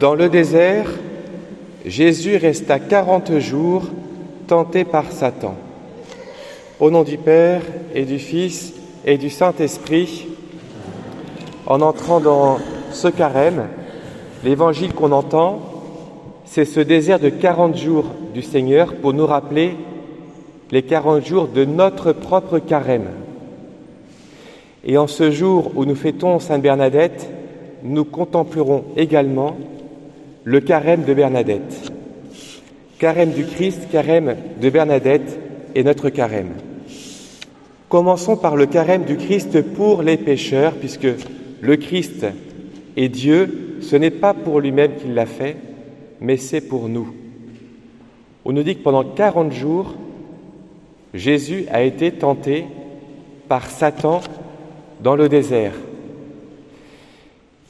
Dans le désert, Jésus resta quarante jours tenté par Satan. Au nom du Père et du Fils et du Saint-Esprit, en entrant dans ce carême, l'évangile qu'on entend, c'est ce désert de quarante jours du Seigneur pour nous rappeler les quarante jours de notre propre carême. Et en ce jour où nous fêtons Sainte Bernadette, nous contemplerons également le carême de Bernadette. Carême du Christ, carême de Bernadette et notre carême. Commençons par le carême du Christ pour les pécheurs, puisque le Christ est Dieu, ce n'est pas pour lui-même qu'il l'a fait, mais c'est pour nous. On nous dit que pendant 40 jours, Jésus a été tenté par Satan dans le désert.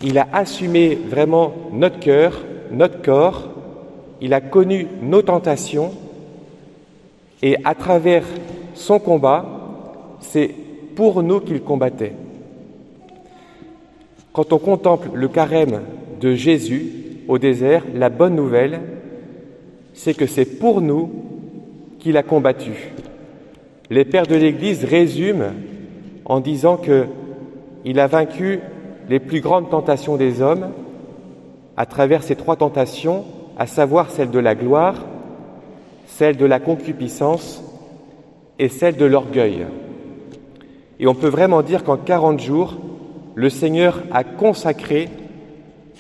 Il a assumé vraiment notre cœur, notre corps, il a connu nos tentations et à travers son combat, c'est pour nous qu'il combattait. Quand on contemple le carême de Jésus au désert, la bonne nouvelle, c'est que c'est pour nous qu'il a combattu. Les pères de l'Église résument en disant que il a vaincu les plus grandes tentations des hommes à travers ces trois tentations, à savoir celle de la gloire, celle de la concupiscence et celle de l'orgueil. Et on peut vraiment dire qu'en 40 jours, le Seigneur a consacré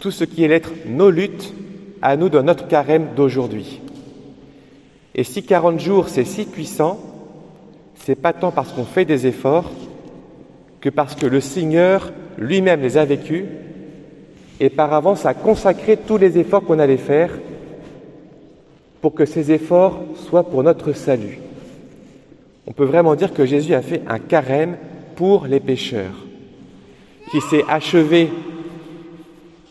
tout ce qui est l'être nos luttes à nous dans notre carême d'aujourd'hui. Et si 40 jours c'est si puissant, c'est pas tant parce qu'on fait des efforts, que parce que le Seigneur lui-même les a vécus et par avance a consacré tous les efforts qu'on allait faire pour que ces efforts soient pour notre salut. On peut vraiment dire que Jésus a fait un carême pour les pécheurs, qui s'est achevé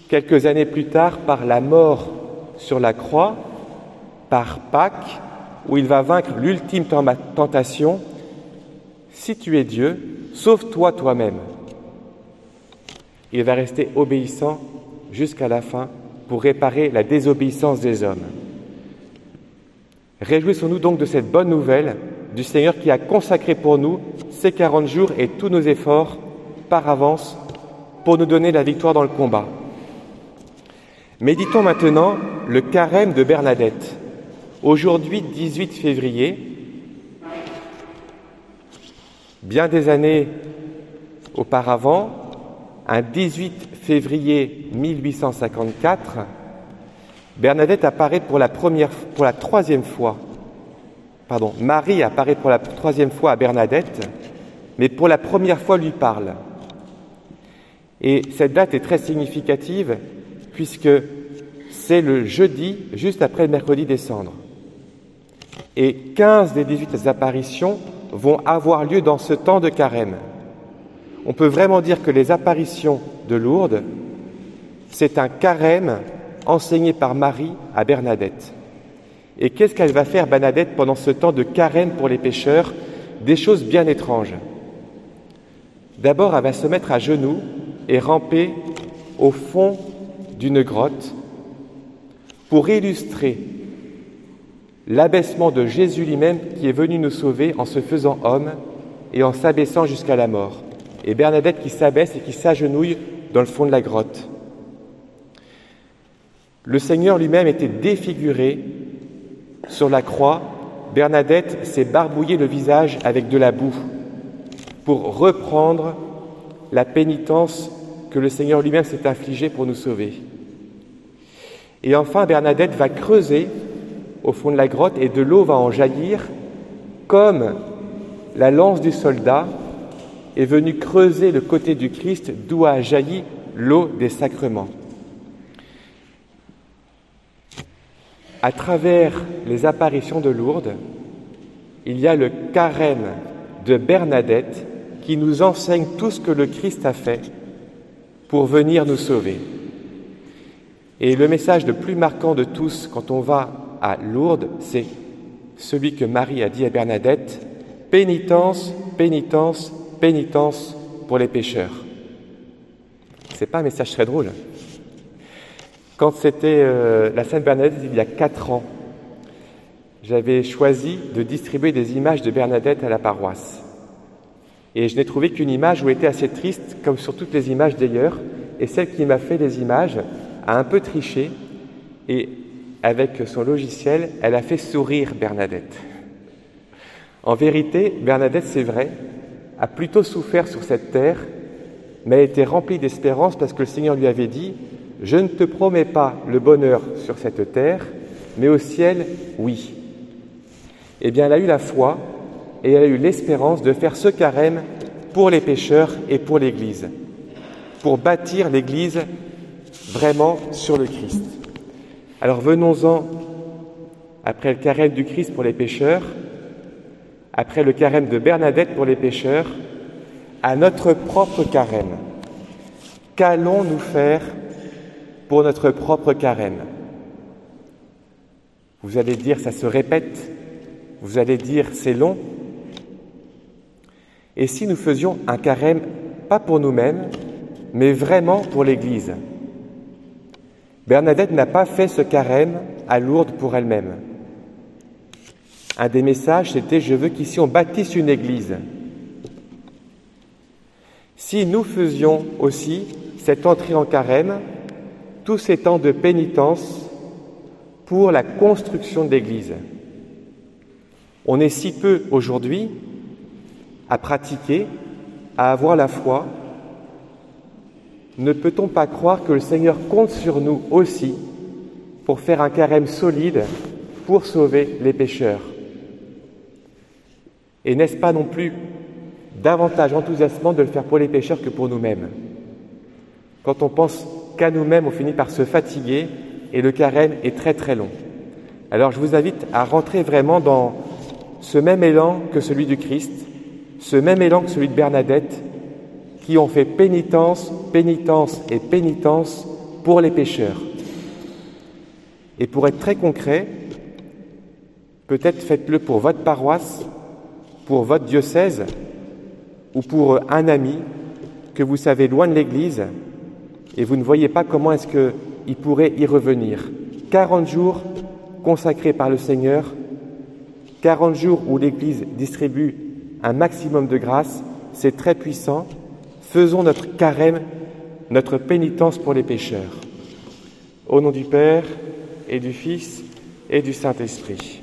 quelques années plus tard par la mort sur la croix, par Pâques, où il va vaincre l'ultime tentation. Si tu es Dieu, Sauve-toi toi-même. Il va rester obéissant jusqu'à la fin pour réparer la désobéissance des hommes. Réjouissons-nous donc de cette bonne nouvelle du Seigneur qui a consacré pour nous ces 40 jours et tous nos efforts par avance pour nous donner la victoire dans le combat. Méditons maintenant le carême de Bernadette. Aujourd'hui, 18 février, Bien des années auparavant, un 18 février 1854, Bernadette apparaît pour la première, pour la troisième fois. Pardon, Marie apparaît pour la troisième fois à Bernadette, mais pour la première fois lui parle. Et cette date est très significative puisque c'est le jeudi juste après le mercredi décembre. Et 15 des 18 apparitions vont avoir lieu dans ce temps de carême. On peut vraiment dire que les apparitions de Lourdes, c'est un carême enseigné par Marie à Bernadette. Et qu'est-ce qu'elle va faire, Bernadette, pendant ce temps de carême pour les pécheurs Des choses bien étranges. D'abord, elle va se mettre à genoux et ramper au fond d'une grotte pour illustrer l'abaissement de Jésus lui-même qui est venu nous sauver en se faisant homme et en s'abaissant jusqu'à la mort. Et Bernadette qui s'abaisse et qui s'agenouille dans le fond de la grotte. Le Seigneur lui-même était défiguré sur la croix. Bernadette s'est barbouillé le visage avec de la boue pour reprendre la pénitence que le Seigneur lui-même s'est infligée pour nous sauver. Et enfin, Bernadette va creuser au fond de la grotte et de l'eau va en jaillir comme la lance du soldat est venue creuser le côté du Christ d'où a jailli l'eau des sacrements. À travers les apparitions de Lourdes, il y a le carême de Bernadette qui nous enseigne tout ce que le Christ a fait pour venir nous sauver. Et le message le plus marquant de tous quand on va à Lourdes, c'est celui que Marie a dit à Bernadette, pénitence, pénitence, pénitence pour les pécheurs. C'est pas un message très drôle. Quand c'était euh, la Sainte Bernadette il y a quatre ans, j'avais choisi de distribuer des images de Bernadette à la paroisse. Et je n'ai trouvé qu'une image où elle était assez triste, comme sur toutes les images d'ailleurs, et celle qui m'a fait les images a un peu triché, et avec son logiciel, elle a fait sourire Bernadette. En vérité, Bernadette, c'est vrai, a plutôt souffert sur cette terre, mais elle était remplie d'espérance parce que le Seigneur lui avait dit, je ne te promets pas le bonheur sur cette terre, mais au ciel, oui. Eh bien, elle a eu la foi et elle a eu l'espérance de faire ce carême pour les pécheurs et pour l'Église, pour bâtir l'Église vraiment sur le Christ. Alors venons-en, après le carême du Christ pour les pécheurs, après le carême de Bernadette pour les pécheurs, à notre propre carême. Qu'allons-nous faire pour notre propre carême? Vous allez dire, ça se répète, vous allez dire, c'est long. Et si nous faisions un carême, pas pour nous-mêmes, mais vraiment pour l'Église? Bernadette n'a pas fait ce carême à Lourdes pour elle-même. Un des messages, c'était Je veux qu'ici on bâtisse une église. Si nous faisions aussi cette entrée en carême, tous ces temps de pénitence pour la construction de. On est si peu aujourd'hui à pratiquer, à avoir la foi. Ne peut-on pas croire que le Seigneur compte sur nous aussi pour faire un carême solide pour sauver les pécheurs? Et n'est-ce pas non plus davantage enthousiasmant de le faire pour les pécheurs que pour nous-mêmes Quand on pense qu'à nous-mêmes, on finit par se fatiguer et le carême est très très long. Alors je vous invite à rentrer vraiment dans ce même élan que celui du Christ, ce même élan que celui de Bernadette, qui ont fait pénitence, pénitence et pénitence pour les pécheurs. Et pour être très concret, peut-être faites-le pour votre paroisse, pour votre diocèse ou pour un ami que vous savez loin de l'Église et vous ne voyez pas comment est-ce qu'il pourrait y revenir. 40 jours consacrés par le Seigneur, 40 jours où l'Église distribue un maximum de grâce, c'est très puissant. Faisons notre carême, notre pénitence pour les pécheurs. Au nom du Père et du Fils et du Saint-Esprit.